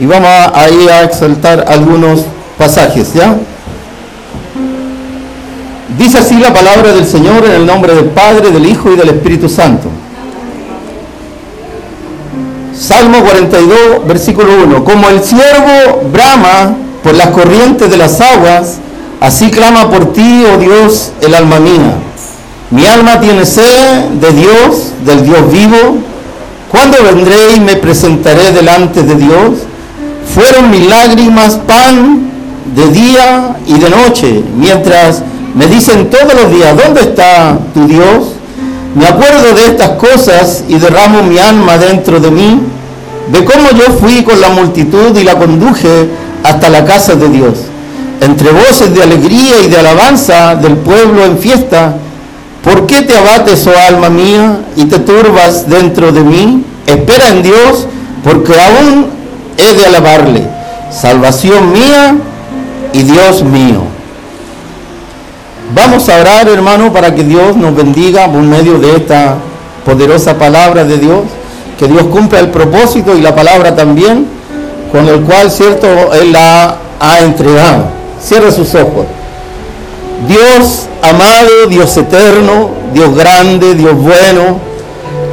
y vamos a, ahí a exaltar algunos pasajes, ¿ya? Dice así la palabra del Señor en el nombre del Padre, del Hijo y del Espíritu Santo. Salmo 42, versículo 1. Como el siervo brama por las corrientes de las aguas, así clama por ti, oh Dios, el alma mía. Mi alma tiene sed de Dios, del Dios vivo. ¿Cuándo vendré y me presentaré delante de Dios? Fueron mis lágrimas pan de día y de noche, mientras me dicen todos los días, ¿dónde está tu Dios? Me acuerdo de estas cosas y derramo mi alma dentro de mí, de cómo yo fui con la multitud y la conduje hasta la casa de Dios. Entre voces de alegría y de alabanza del pueblo en fiesta, ¿por qué te abates, oh alma mía, y te turbas dentro de mí? Espera en Dios, porque aún he de alabarle, salvación mía y Dios mío. Vamos a orar, hermano, para que Dios nos bendiga por medio de esta poderosa palabra de Dios, que Dios cumpla el propósito y la palabra también, con el cual, cierto, Él la ha entregado. Cierre sus ojos. Dios amado, Dios eterno, Dios grande, Dios bueno.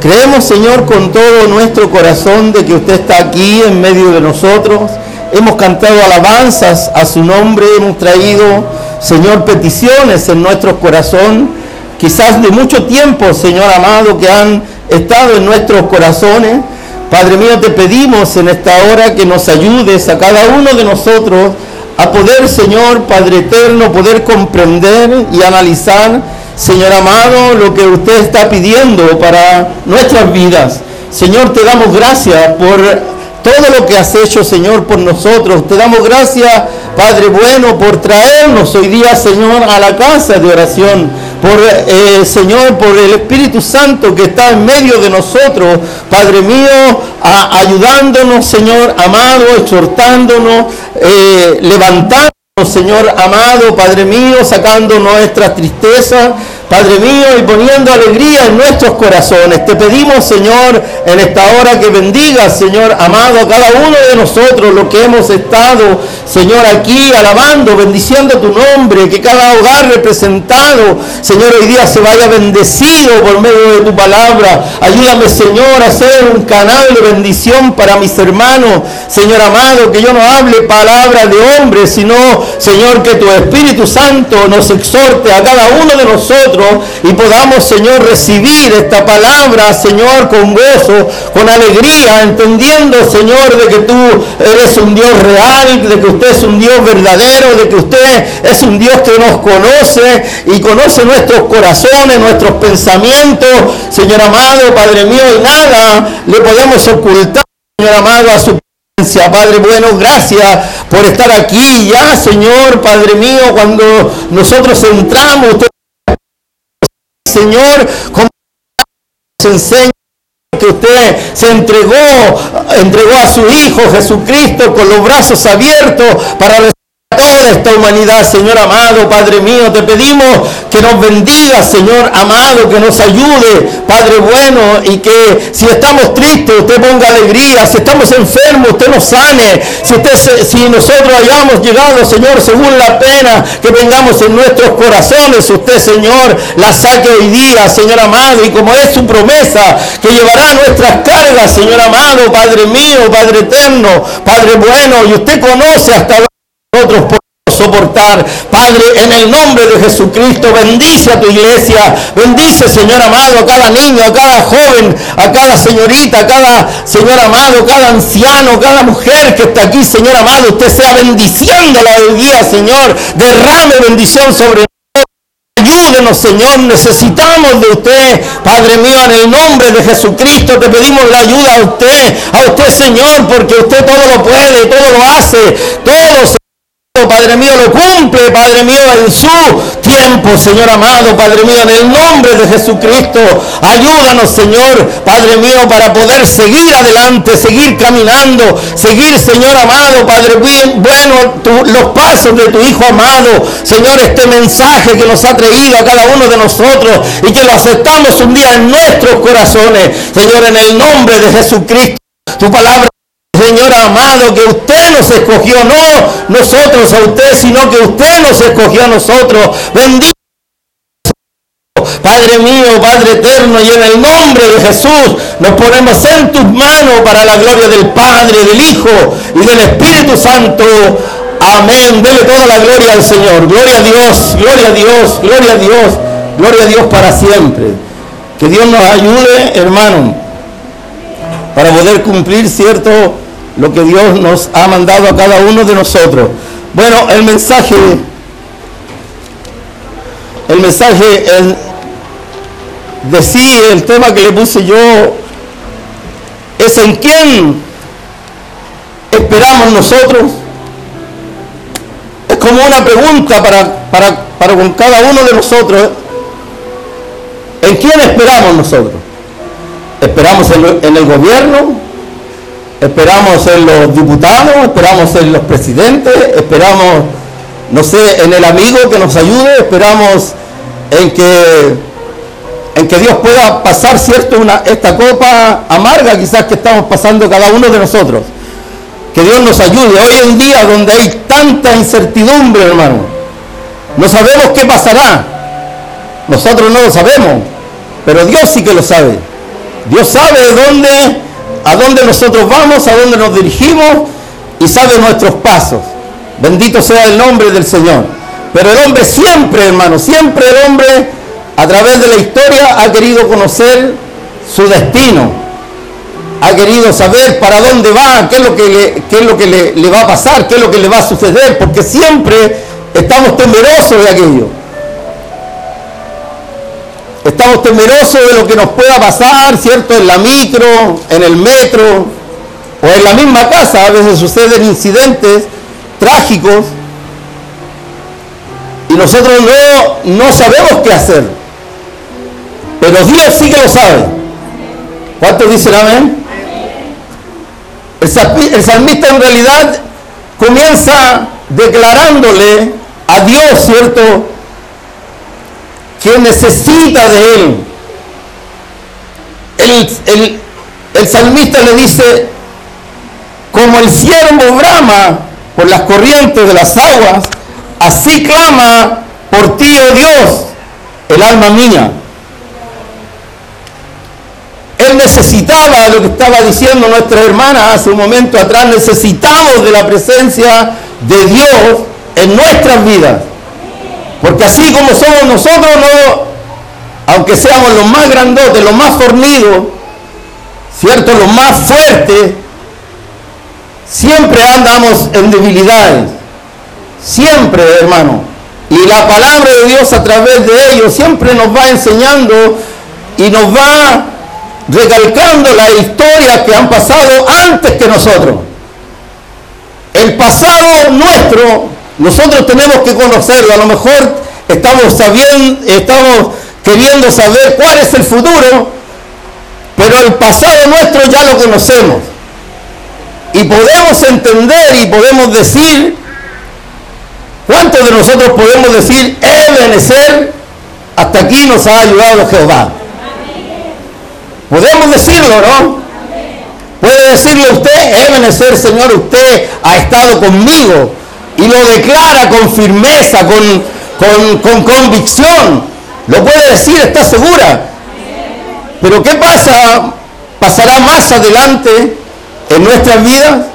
Creemos, Señor, con todo nuestro corazón de que usted está aquí en medio de nosotros. Hemos cantado alabanzas a su nombre, hemos traído Señor, peticiones en nuestro corazón, quizás de mucho tiempo, Señor amado, que han estado en nuestros corazones. Padre mío, te pedimos en esta hora que nos ayudes a cada uno de nosotros a poder, Señor, Padre eterno, poder comprender y analizar, Señor amado, lo que usted está pidiendo para nuestras vidas. Señor, te damos gracias por todo lo que has hecho, Señor, por nosotros. Te damos gracias, Padre bueno, por traernos hoy día, Señor, a la casa de oración. Por, eh, Señor, por el Espíritu Santo que está en medio de nosotros, Padre mío, ayudándonos, Señor amado, exhortándonos, eh, levantándonos, Señor amado, Padre mío, sacando nuestras tristezas, Padre mío, y poniendo alegría en nuestros corazones. Te pedimos, Señor, en esta hora que bendiga, Señor amado, a cada uno de nosotros, lo que hemos estado, Señor, aquí alabando, bendiciendo tu nombre, que cada hogar representado, Señor, hoy día se vaya bendecido por medio de tu palabra. Ayúdame, Señor, a ser un canal de bendición para mis hermanos. Señor amado, que yo no hable palabra de hombre, sino, Señor, que tu Espíritu Santo nos exhorte a cada uno de nosotros y podamos, Señor, recibir esta palabra, Señor, con gozo, con alegría, entendiendo, Señor, de que tú eres un Dios real, de que usted es un Dios verdadero, de que usted es un Dios que nos conoce y conoce nuestros corazones, nuestros pensamientos, Señor amado, Padre mío, y nada le podemos ocultar, Señor amado, a su presencia, Padre bueno, gracias por estar aquí. Ya, Señor, Padre mío, cuando nosotros entramos, Señor, como se enseña que usted se entregó, entregó a su Hijo Jesucristo con los brazos abiertos para toda esta humanidad, Señor amado, Padre mío, te pedimos que nos bendiga, Señor amado, que nos ayude, Padre bueno, y que si estamos tristes, usted ponga alegría, si estamos enfermos, usted nos sane, si, nosotros hayamos llegado, Señor, según la pena que tengamos en nuestros corazones, usted, Señor, la saque hoy día, Señor amado, y como es su promesa, que llevará nuestras cargas, Señor amado, Padre mío, Padre eterno, Padre bueno, y usted conoce hasta nosotros podemos soportar. Padre, en el nombre de Jesucristo, bendice a tu iglesia, bendice, Señor amado, a cada niño, a cada joven, a cada señorita, a cada Señor amado, cada anciano, cada mujer que está aquí, Señor amado, usted sea bendiciendo la día, Señor, derrame bendición sobre Ayúdenos, Señor, necesitamos de usted, Padre mío, en el nombre de Jesucristo te pedimos la ayuda a usted, a usted, Señor, porque usted todo lo puede, todo lo hace, todo Padre mío, lo cumple, Padre mío, en su tiempo, Señor amado, Padre mío, en el nombre de Jesucristo. Ayúdanos, Señor, Padre mío, para poder seguir adelante, seguir caminando, seguir, Señor amado, Padre bueno, los pasos de tu Hijo amado. Señor, este mensaje que nos ha traído a cada uno de nosotros y que lo aceptamos un día en nuestros corazones. Señor, en el nombre de Jesucristo, tu palabra Señor amado, que usted nos escogió, no nosotros a usted, sino que usted nos escogió a nosotros. Bendito. Padre mío, Padre eterno, y en el nombre de Jesús nos ponemos en tus manos para la gloria del Padre, del Hijo y del Espíritu Santo. Amén. Dele toda la gloria al Señor. Gloria a Dios, gloria a Dios, gloria a Dios, gloria a Dios para siempre. Que Dios nos ayude, hermano, para poder cumplir, ¿cierto? Lo que Dios nos ha mandado a cada uno de nosotros. Bueno, el mensaje, el mensaje de sí, el tema que le puse yo, es en quién esperamos nosotros como una pregunta para, para, con cada uno de nosotros. ¿En quién esperamos nosotros? ¿Esperamos en, el gobierno? ¿Esperamos en los diputados? ¿Esperamos en los presidentes? ¿Esperamos, no sé, en el amigo que nos ayude? ¿Esperamos en que, en que Dios pueda pasar, cierto, una, esta copa amarga quizás que estamos pasando cada uno de nosotros? Que Dios nos ayude. Hoy en día donde hay tanta incertidumbre, hermano, no sabemos qué pasará. Nosotros no lo sabemos, pero Dios sí que lo sabe. Dios sabe dónde, a dónde nosotros vamos, a dónde nos dirigimos y sabe nuestros pasos. Bendito sea el nombre del Señor. Pero el hombre siempre, hermano, siempre el hombre a través de la historia ha querido conocer su destino ha querido saber para dónde va, qué es lo que, le, le, va a pasar, qué es lo que le va a suceder, porque siempre estamos temerosos de aquello. Estamos temerosos de lo que nos pueda pasar, ¿cierto? En la micro, en el metro o en la misma casa. A veces suceden incidentes trágicos y nosotros no, no sabemos qué hacer. Pero Dios sí que lo sabe. ¿Cuántos dicen amén? El salmista en realidad comienza declarándole a Dios, ¿cierto? Que necesita de él. El, el salmista le dice, como el siervo brama por las corrientes de las aguas, así clama por ti, oh Dios, el alma mía. Él necesitaba lo que estaba diciendo nuestra hermana hace un momento atrás, necesitamos de la presencia de Dios en nuestras vidas. Porque así como somos nosotros, no, aunque seamos los más grandotes, los más fornidos, ¿cierto? Los más fuertes, siempre andamos en debilidades. Siempre, hermano. Y la palabra de Dios a través de ellos siempre nos va enseñando y nos va recalcando las historias que han pasado antes que nosotros. El pasado nuestro, nosotros tenemos que conocerlo. A lo mejor estamos sabiendo, estamos queriendo saber cuál es el futuro, pero el pasado nuestro ya lo conocemos. Y podemos entender y podemos decir, ¿cuántos de nosotros podemos decir, Ebenezer, hasta aquí nos ha ayudado Jehová? Podemos decirlo, ¿no? Puede decirle usted, ser Señor, usted ha estado conmigo y lo declara con firmeza, con, con convicción. Lo puede decir, está segura. Pero ¿qué pasa? ¿Pasará más adelante en nuestras vidas?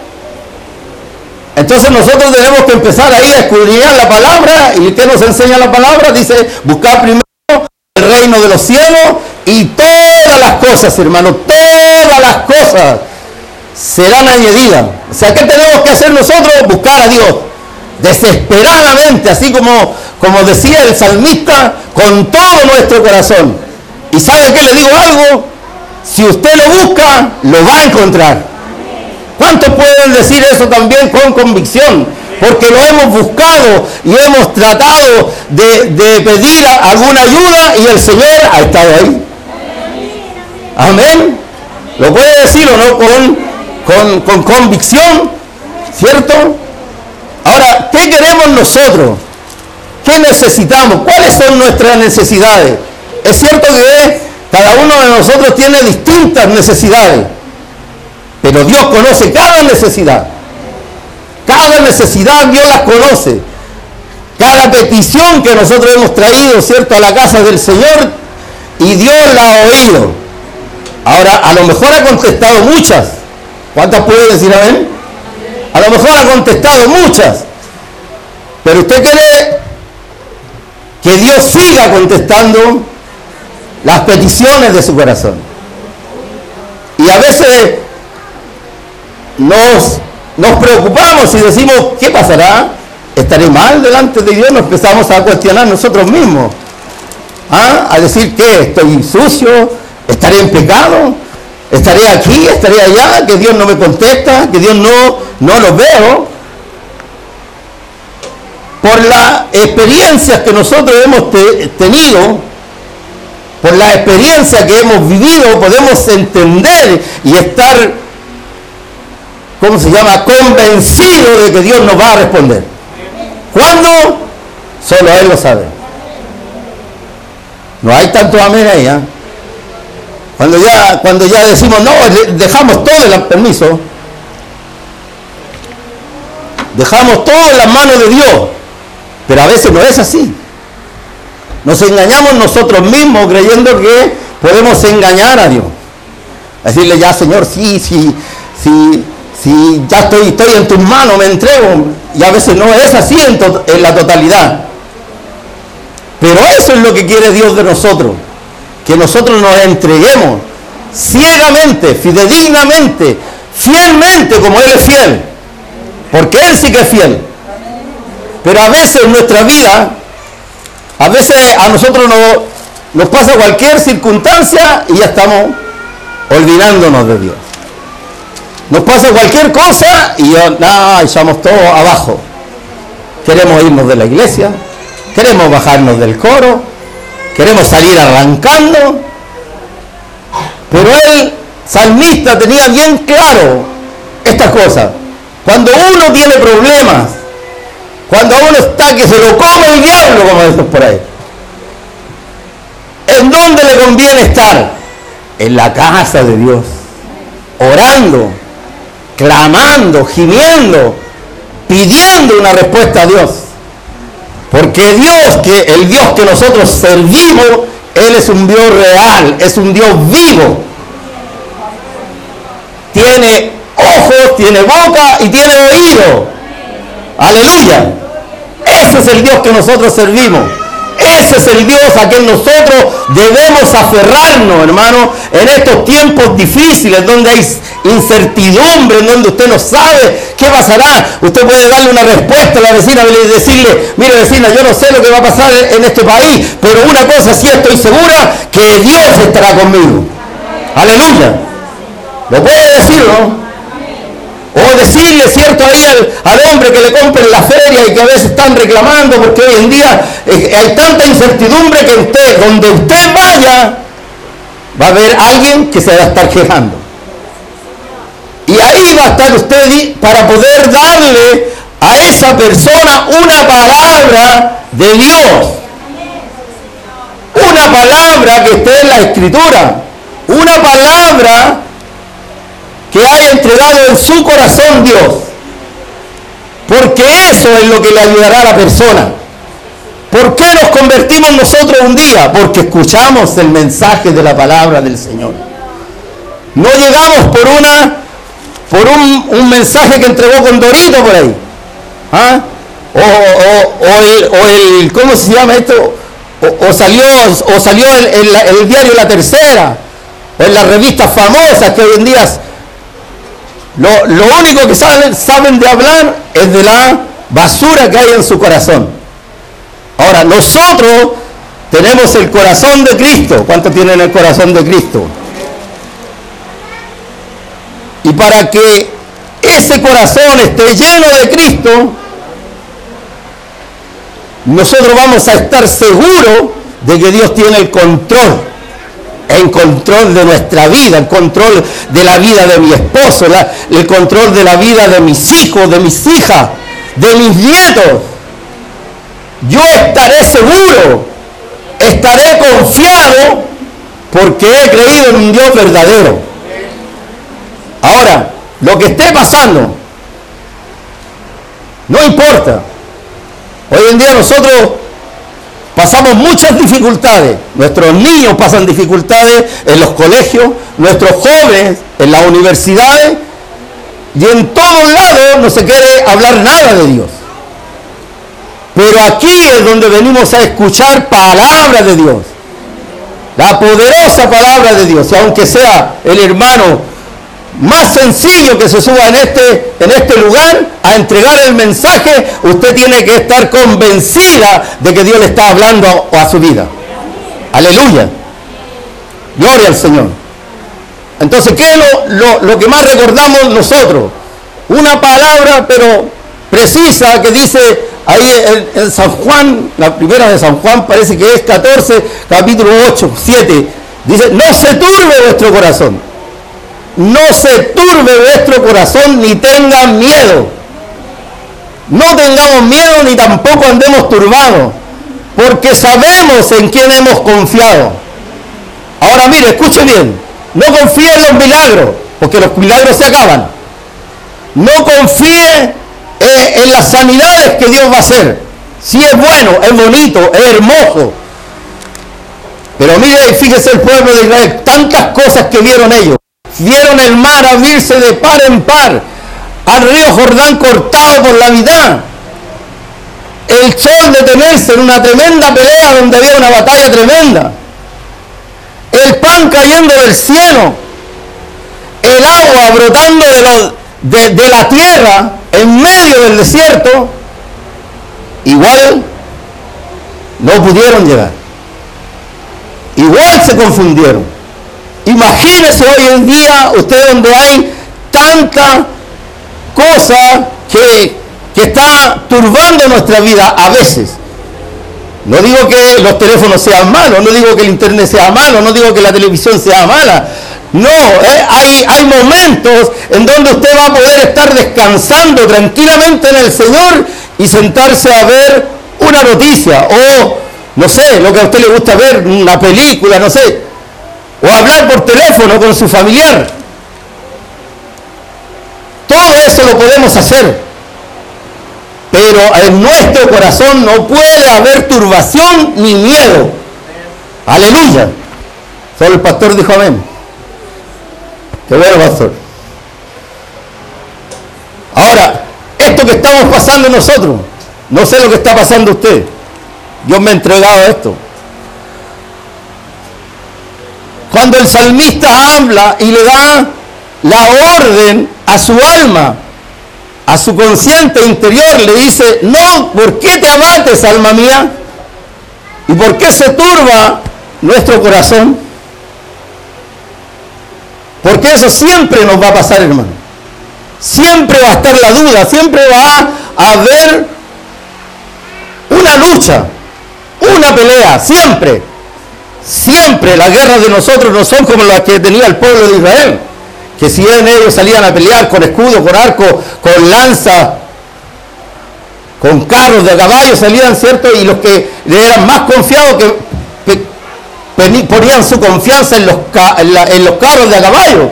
Entonces nosotros tenemos que empezar ahí a escudriñar la palabra. ¿Y qué nos enseña la palabra? Dice, buscar primero el reino de los cielos y todas las cosas, hermano, todas las cosas serán añadidas. O sea, ¿qué tenemos que hacer nosotros? Buscar a Dios. Desesperadamente, así como, como decía el salmista, con todo nuestro corazón. ¿Y sabe qué le digo algo? Si usted lo busca, lo va a encontrar. ¿Cuántos pueden decir eso también con convicción? Porque lo hemos buscado y hemos tratado de, de pedir alguna ayuda y el Señor ha estado ahí. Amén. ¿Lo puede decir o no? Con, con, convicción, ¿cierto? Ahora, ¿qué queremos nosotros? ¿Qué necesitamos? ¿Cuáles son nuestras necesidades? Es cierto que cada uno de nosotros tiene distintas necesidades. Pero Dios conoce cada necesidad. Cada necesidad Dios las conoce. Cada petición que nosotros hemos traído, ¿cierto?, a la casa del Señor y Dios la ha oído. Ahora, a lo mejor ha contestado muchas. ¿Cuántas puede decir amén? A lo mejor ha contestado muchas. Pero usted quiere que Dios siga contestando las peticiones de su corazón. Y a veces nos, preocupamos y decimos, ¿qué pasará? ¿Estaré mal delante de Dios? Nos empezamos a cuestionar nosotros mismos. ¿Ah? A decir que estoy sucio, estaré en pecado, estaré aquí, estaré allá, que Dios no me contesta, que Dios no, no lo veo. Por las experiencias que nosotros hemos tenido, por la experiencia que hemos vivido, podemos entender y estar, ¿cómo se llama?, convencido de que Dios nos va a responder. ¿Cuándo? Solo Él lo sabe. No hay tanto amén ahí, ¿eh? Cuando ya, cuando ya decimos, no, dejamos todo el permiso, dejamos todo en las manos de Dios, pero a veces no es así. Nos engañamos nosotros mismos creyendo que podemos engañar a Dios. Decirle ya, Señor, sí, sí, sí, sí, ya estoy, estoy en tus manos, me entrego. Y a veces no es así en, en la totalidad. Pero eso es lo que quiere Dios de nosotros. Que nosotros nos entreguemos ciegamente, fidedignamente, fielmente como Él es fiel. Porque Él sí que es fiel. Pero a veces en nuestra vida a veces a nosotros nos, pasa cualquier circunstancia y ya estamos olvidándonos de Dios. Nos pasa cualquier cosa y ya nah, echamos todo abajo. Queremos irnos de la iglesia, queremos bajarnos del coro, queremos salir arrancando. Pero el salmista tenía bien claro esta cosa. Cuando uno tiene problemas, cuando uno está que se lo come el diablo, como decimos por ahí. ¿En dónde le conviene estar? En la casa de Dios. Orando, clamando, gimiendo, pidiendo una respuesta a Dios. Porque Dios, que el Dios que nosotros servimos, Él es un Dios real, es un Dios vivo. Tiene ojos, tiene boca y tiene oído. Aleluya. Ese es el Dios que nosotros servimos. Ese es el Dios a quien nosotros debemos aferrarnos, hermano, en estos tiempos difíciles, donde hay incertidumbre, en donde usted no sabe qué pasará. Usted puede darle una respuesta a la vecina y decirle, mire vecina, yo no sé lo que va a pasar en este país, pero una cosa sí estoy segura, que Dios estará conmigo. Aleluya. Lo puede decir, ¿no? O decirle, ¿cierto? Ahí al, hombre que le compre la feria y que a veces están reclamando porque hoy en día eh, hay tanta incertidumbre que usted, donde usted vaya, va a haber alguien que se va a estar quejando. Y ahí va a estar usted para poder darle a esa persona una palabra de Dios. Una palabra que esté en la escritura. Una palabra que haya entregado en su corazón Dios. Porque eso es lo que le ayudará a la persona. ¿Por qué nos convertimos nosotros un día? Porque escuchamos el mensaje de la palabra del Señor. No llegamos por una por un, mensaje que entregó con Dorito por ahí. ¿Ah? O, el, ¿cómo se llama esto? O, salió, o salió el, diario La Tercera, en las revistas famosas que hoy en día lo, único que saben, saben de hablar es de la basura que hay en su corazón. Ahora, nosotros tenemos el corazón de Cristo. ¿Cuánto tienen el corazón de Cristo? Y para que ese corazón esté lleno de Cristo, nosotros vamos a estar seguros de que Dios tiene el control en control de nuestra vida, en control de la vida de mi esposo, el control de la vida de mis hijos, de mis hijas, de mis nietos. Yo estaré seguro, estaré confiado porque he creído en un Dios verdadero. Ahora, lo que esté pasando. No importa. Hoy en día nosotros pasamos muchas dificultades. Nuestros niños pasan dificultades en los colegios, nuestros jóvenes en las universidades y en todos lados no se quiere hablar nada de Dios. Pero aquí es donde venimos a escuchar palabra de Dios. La poderosa palabra de Dios. Y aunque sea el hermano más sencillo que se suba en este, en este lugar a entregar el mensaje, usted tiene que estar convencida de que Dios le está hablando a, su vida. Aleluya. Gloria al Señor. Entonces, ¿qué es lo, lo, que más recordamos nosotros? Una palabra, pero precisa, que dice ahí en, en, San Juan, la primera de San Juan parece que es 14, capítulo 8, 7. Dice, no se turbe vuestro corazón no se turbe vuestro corazón ni tengan miedo. No tengamos miedo ni tampoco andemos turbados, porque sabemos en quién hemos confiado. Ahora mire, escuche bien, no confíe en los milagros, porque los milagros se acaban. No confíe eh, en las sanidades que Dios va a hacer. Si es bueno, es bonito, es hermoso. Pero mire, fíjese el pueblo de Israel, tantas cosas que vieron ellos. Vieron el mar abrirse de par en par, al río Jordán cortado por la mitad, el sol detenerse en una tremenda pelea donde había una batalla tremenda, el pan cayendo del cielo, el agua brotando de, de la tierra en medio del desierto, igual no pudieron llegar. Igual se confundieron. Imagínese hoy en día usted donde hay tanta cosa que, que está turbando nuestra vida a veces. No digo que los teléfonos sean malos, no digo que el internet sea malo, no digo que la televisión sea mala. No, eh, hay, hay momentos en donde usted va a poder estar descansando tranquilamente en el Señor y sentarse a ver una noticia o, no sé, lo que a usted le gusta ver, una película, no sé o hablar por teléfono con su familiar. Todo eso lo podemos hacer. Pero en nuestro corazón no puede haber turbación ni miedo. Aleluya. Solo el pastor dijo amén. Qué bueno, pastor. Ahora, esto que estamos pasando nosotros, no sé lo que está pasando usted. Dios me ha entregado esto. Cuando el salmista habla y le da la orden a su alma, a su consciente interior, le dice, no, ¿por qué te abates, alma mía? ¿Y por qué se turba nuestro corazón? Porque eso siempre nos va a pasar, hermano. Siempre va a estar la duda, siempre va a haber una lucha, una pelea, siempre. Siempre las guerras de nosotros no son como las que tenía el pueblo de Israel. Que si ellos salían a pelear con escudo, con arco, con lanza, con carros de caballo salían, ¿cierto? Y los que eran más confiados que, ponían su confianza en los, en, los carros de caballo.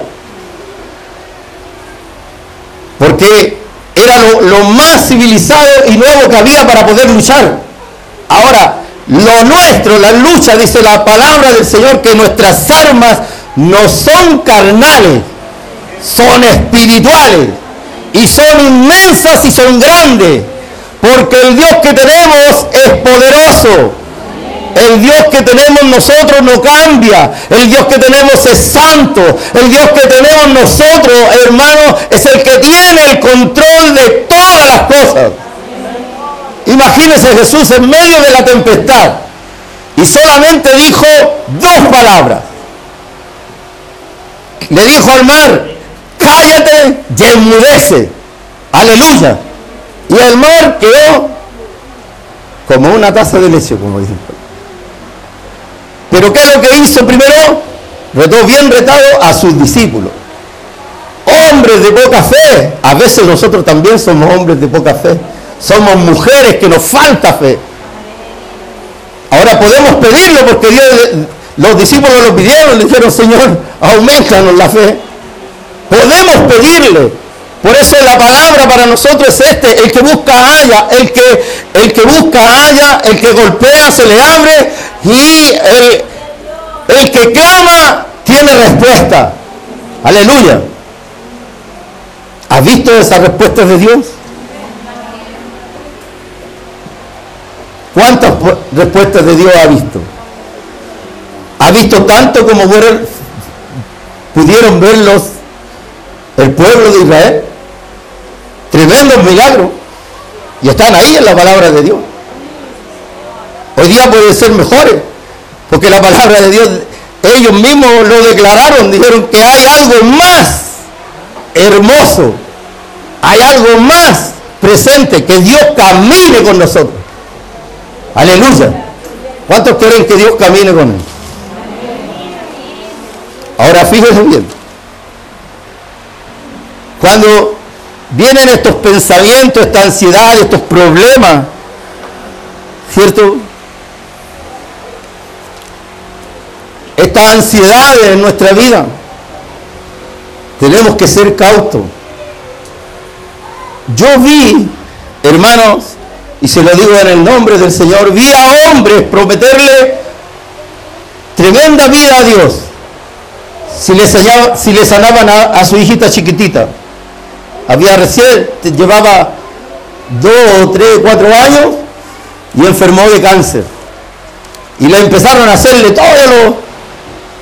Porque era lo, lo más civilizado y nuevo que había para poder luchar. Ahora, lo nuestro, la lucha, dice la palabra del Señor, que nuestras armas no son carnales, son espirituales y son inmensas y son grandes, porque el Dios que tenemos es poderoso. El Dios que tenemos nosotros no cambia. El Dios que tenemos es santo. El Dios que tenemos nosotros, hermanos, es el que tiene el control de todas las cosas. Imagínese Jesús en medio de la tempestad y solamente dijo dos palabras. Le dijo al mar, cállate y enmudece. Aleluya. Y el mar quedó como una taza de leche, como dicen. Pero ¿qué es lo que hizo primero? Retó bien retado a sus discípulos. Hombres de poca fe. A veces nosotros también somos hombres de poca fe. Somos mujeres que nos falta fe. Ahora podemos pedirlo porque Dios, los discípulos lo pidieron, le dijeron, Señor, aumentanos la fe. Podemos pedirle. Por eso la palabra para nosotros es este, el que busca haya, el que, el que busca haya, el que golpea se le abre y el, el que clama tiene respuesta. Aleluya. ¿Has visto esas respuestas de Dios? ¿Cuántas respuestas de Dios ha visto? ¿Ha visto tanto como pudieron verlos el pueblo de Israel? Tremendos milagros. Y están ahí en la palabra de Dios. Hoy día pueden ser mejores, porque la palabra de Dios, ellos mismos lo declararon, dijeron que hay algo más hermoso, hay algo más presente, que Dios camine con nosotros. Aleluya. ¿Cuántos quieren que Dios camine con él? Ahora fíjense bien. Cuando vienen estos pensamientos, esta ansiedad, estos problemas, ¿cierto? Esta ansiedad en nuestra vida, tenemos que ser cautos. Yo vi, hermanos, y se lo digo en el nombre del Señor, vi a hombres prometerle tremenda vida a Dios si le, si le sanaban a, su hijita chiquitita. Había recién, llevaba dos, tres, cuatro años y enfermó de cáncer. Y le empezaron a hacerle todos los,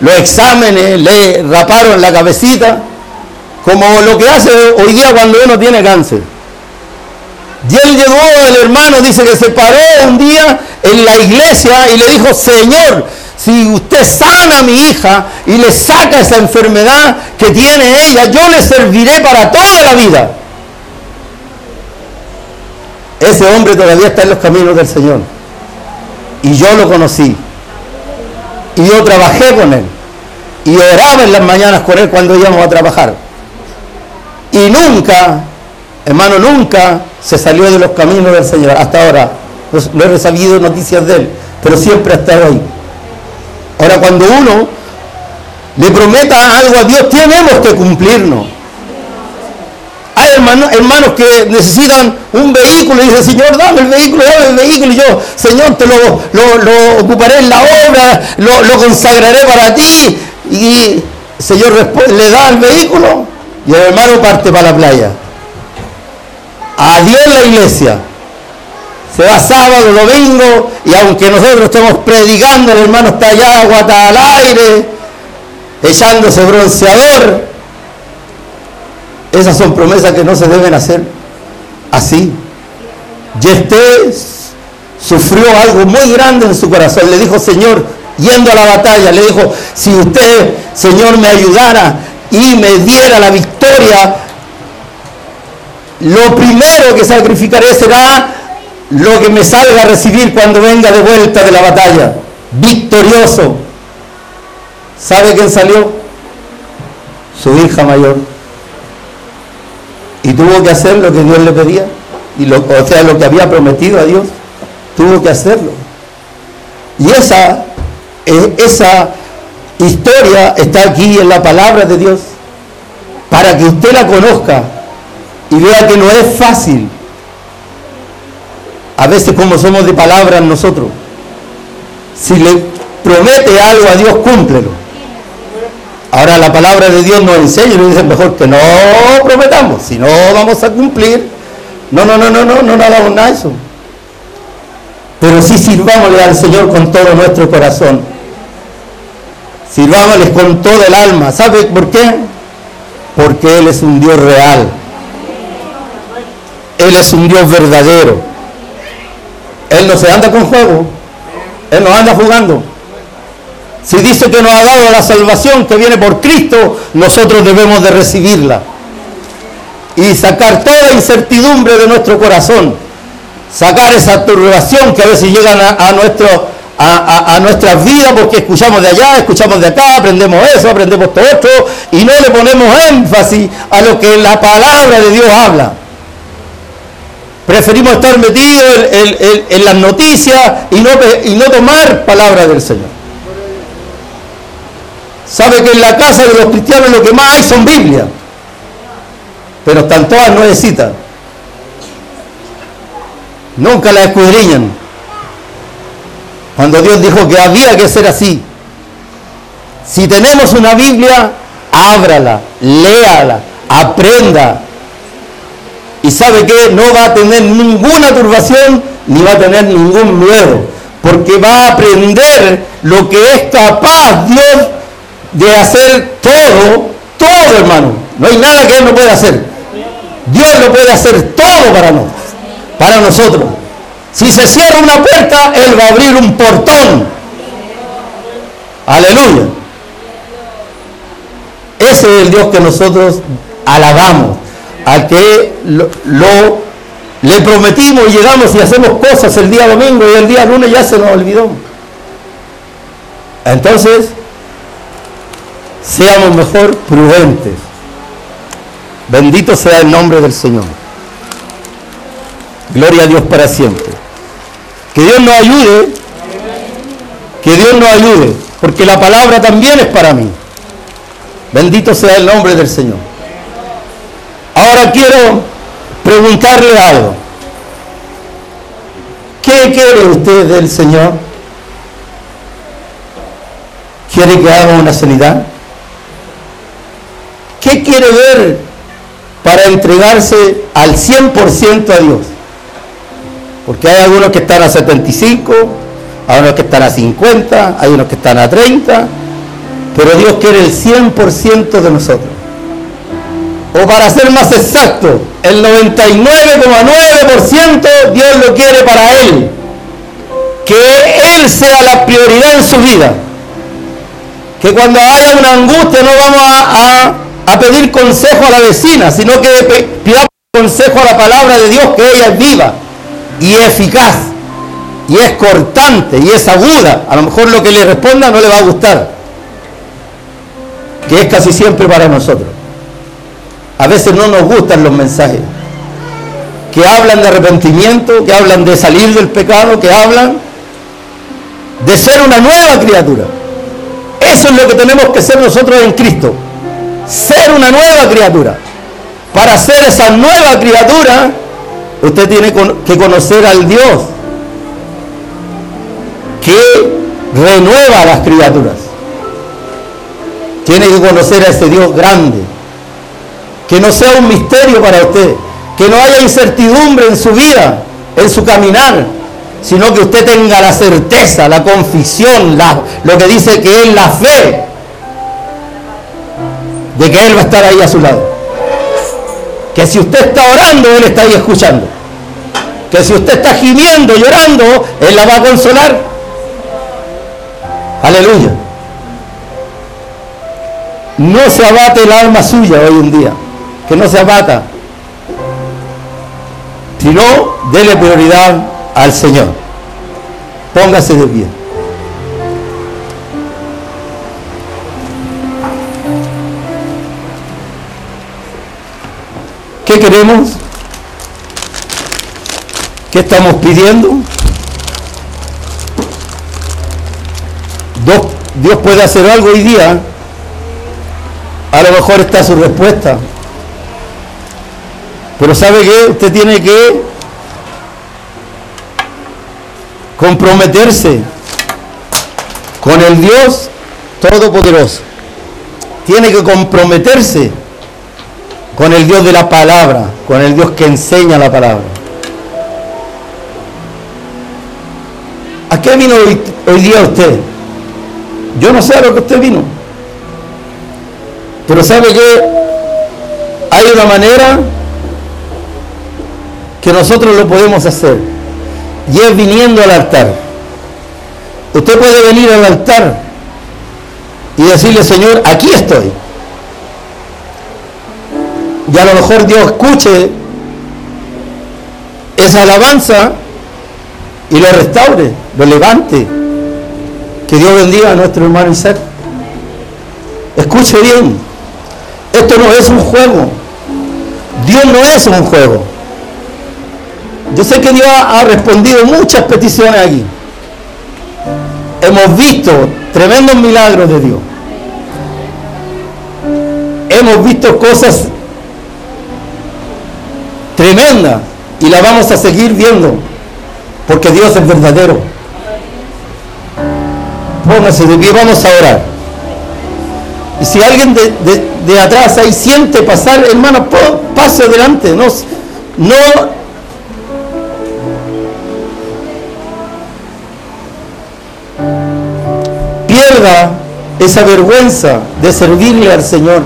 los exámenes, le raparon la cabecita, como lo que hace hoy día cuando uno tiene cáncer. Y él llegó, el hermano dice que se paró un día en la iglesia y le dijo, Señor, si usted sana a mi hija y le saca esa enfermedad que tiene ella, yo le serviré para toda la vida. Ese hombre todavía está en los caminos del Señor. Y yo lo conocí. Y yo trabajé con él. Y oraba en las mañanas con él cuando íbamos a trabajar. Y nunca, hermano, nunca se salió de los caminos del Señor. Hasta ahora no he recibido noticias de él, pero siempre ha estado ahí. Ahora, cuando uno le prometa algo a Dios, tenemos que cumplirnos. Hay hermanos, hermanos que necesitan un vehículo y dicen, Señor, dame el vehículo, dame el vehículo. Y yo, Señor, te lo, ocuparé en la obra, lo, lo, consagraré para ti. Y Señor le da el vehículo y el hermano parte para la playa. Adiós la iglesia. Se va sábado, domingo, y aunque nosotros estemos predicando, el hermano está allá, guata al aire, echándose bronceador. Esas son promesas que no se deben hacer así. Y este sufrió algo muy grande en su corazón. Le dijo, Señor, yendo a la batalla, le dijo, si usted, Señor, me ayudara y me diera la victoria, lo primero que sacrificaré será lo que me salga a recibir cuando venga de vuelta de la batalla, victorioso. ¿Sabe quién salió? Su hija mayor. Y tuvo que hacer lo que Dios le pedía, y lo, o sea, lo que había prometido a Dios, tuvo que hacerlo. Y esa, eh, esa historia está aquí en la palabra de Dios, para que usted la conozca y vea que no es fácil a veces como somos de palabras nosotros. Si le promete algo a Dios, cúmplelo. Ahora la palabra de Dios nos enseña y nos dice mejor que no prometamos, si no vamos a cumplir. No, no, no, no, no, no, no hagamos nada de eso. Pero sí sirvámosle al Señor con todo nuestro corazón. Sirvámosle con todo el alma. ¿Sabe por qué? Porque Él es un Dios real. Él es un Dios verdadero. Él no se anda con juego. Él no anda jugando. Si dice que nos ha dado la salvación que viene por Cristo, nosotros debemos de recibirla. Y sacar toda incertidumbre de nuestro corazón. Sacar esa turbación que a veces llega a, nuestro, a, a, nuestras vidas porque escuchamos de allá, escuchamos de acá, aprendemos eso, aprendemos todo esto y no le ponemos énfasis a lo que la palabra de Dios habla. Preferimos estar metidos en, las noticias y no, tomar palabra del Señor. Sabe que en la casa de los cristianos lo que más hay son Biblias. pero están todas nuevecitas. Nunca la escudriñan. Cuando Dios dijo que había que ser así. Si tenemos una Biblia, ábrala, léala, aprenda. Y sabe que no va a tener ninguna turbación ni va a tener ningún miedo. Porque va a aprender lo que es capaz Dios de hacer todo, todo hermano. No hay nada que Él no pueda hacer. Dios lo puede hacer todo para nosotros. Para nosotros. Si se cierra una puerta, Él va a abrir un portón. Aleluya. Ese es el Dios que nosotros alabamos, al que lo, le prometimos y llegamos y hacemos cosas el día domingo y el día lunes ya se nos olvidó. Entonces, seamos mejor prudentes. Bendito sea el nombre del Señor. Gloria a Dios para siempre. Que Dios nos ayude. Que Dios nos ayude. Porque la palabra también es para mí. Bendito sea el nombre del Señor. Ahora quiero preguntarle algo. ¿Qué quiere usted del Señor? ¿Quiere que haga una sanidad? ¿Qué quiere ver para entregarse al 100% a Dios? Porque hay algunos que están a 75, hay unos que están a 50, hay unos que están a 30, pero Dios quiere el 100% de nosotros. O para ser más exacto, el 99,9% Dios lo quiere para Él. Que Él sea la prioridad en su vida. Que cuando haya una angustia no vamos a, a pedir consejo a la vecina, sino que pidamos consejo a la palabra de Dios, que ella es viva y eficaz y es cortante y es aguda. A lo mejor lo que le responda no le va a gustar, que es casi siempre para nosotros. A veces no nos gustan los mensajes que hablan de arrepentimiento, que hablan de salir del pecado, que hablan de ser una nueva criatura. Eso es lo que tenemos que ser nosotros en Cristo. Ser una nueva criatura. Para ser esa nueva criatura Usted tiene que conocer al Dios que renueva a las criaturas. Tiene que conocer a ese Dios grande. Que no sea un misterio para usted. Que no haya incertidumbre en su vida, en su caminar. Sino que usted tenga la certeza, la confusión, lo que dice que es la fe de que Él va a estar ahí a su lado. Que si usted está orando, Él está ahí escuchando. Que si usted está gimiendo, llorando, Él la va a consolar. Aleluya. No se abate el alma suya hoy en día. Que no se abata. Sino, dele prioridad al Señor. Póngase de pie. ¿Qué queremos? ¿Qué estamos pidiendo? Dios, puede hacer algo hoy día. A lo mejor está su respuesta. Pero ¿sabe qué? Usted tiene que comprometerse con el Dios Todopoderoso. Tiene que comprometerse con el Dios de la palabra, con el Dios que enseña la palabra. ¿A qué vino hoy, día usted? Yo no sé a lo que usted vino. Pero sabe que hay una manera que nosotros lo podemos hacer. Y es viniendo al altar. Usted puede venir al altar y decirle, Señor, aquí estoy y a lo mejor Dios escuche esa alabanza y lo restaure, lo levante. Que Dios bendiga a nuestro hermano Isaac. Escuche bien, esto no es un juego. Dios no es un juego. Yo sé que Dios ha respondido muchas peticiones aquí. Hemos visto tremendos milagros de Dios. Hemos visto cosas tremenda y la vamos a seguir viendo porque Dios es verdadero. Póngase de pie, vamos a orar. Y si alguien de, de- de atrás ahí siente pasar, hermano, pase adelante. No, no esa vergüenza de servirle al Señor.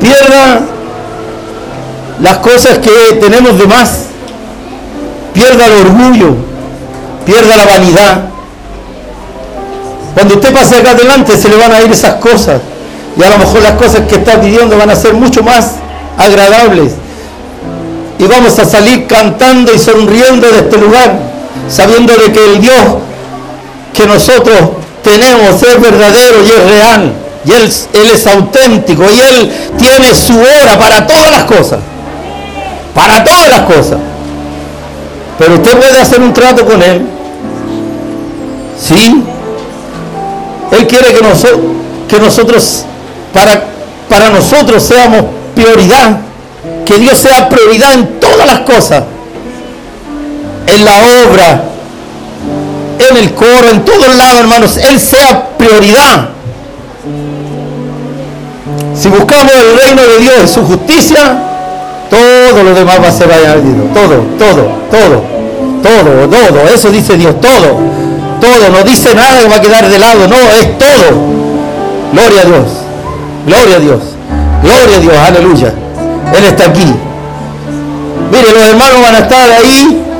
Pierda las cosas que tenemos de más. Pierda el orgullo. Pierda la vanidad. Cuando usted pase acá adelante se le van a ir esas cosas. Y a lo mejor las cosas que está pidiendo van a ser mucho más agradables. Y vamos a salir cantando y sonriendo de este lugar, sabiendo de que el Dios que nosotros tenemos es verdadero y es real. Y él, es auténtico y Él tiene su hora para todas las cosas. Para todas las cosas. Pero usted puede hacer un trato con Él. Sí. Él quiere que, noso- que nosotros, para, para nosotros seamos prioridad. Que Dios sea prioridad en todas las cosas. En la obra, en el coro, en todos lados, hermanos. Él sea prioridad. Si buscamos el reino de Dios su justicia, todo lo demás va a ser añadido. Todo, todo, todo, todo, todo. Eso dice Dios, todo, todo. No dice nada que va a quedar de lado, no, es todo. Gloria a Dios, gloria a Dios, gloria a Dios, aleluya. Él está aquí. Mire, los hermanos van a estar ahí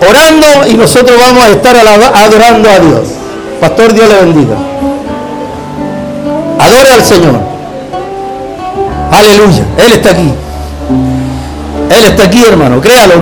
orando y nosotros vamos a estar adorando a Dios. Pastor, Dios le bendiga. Adore al Señor. Aleluya. Él está aquí. Él está aquí, hermano. Créalo.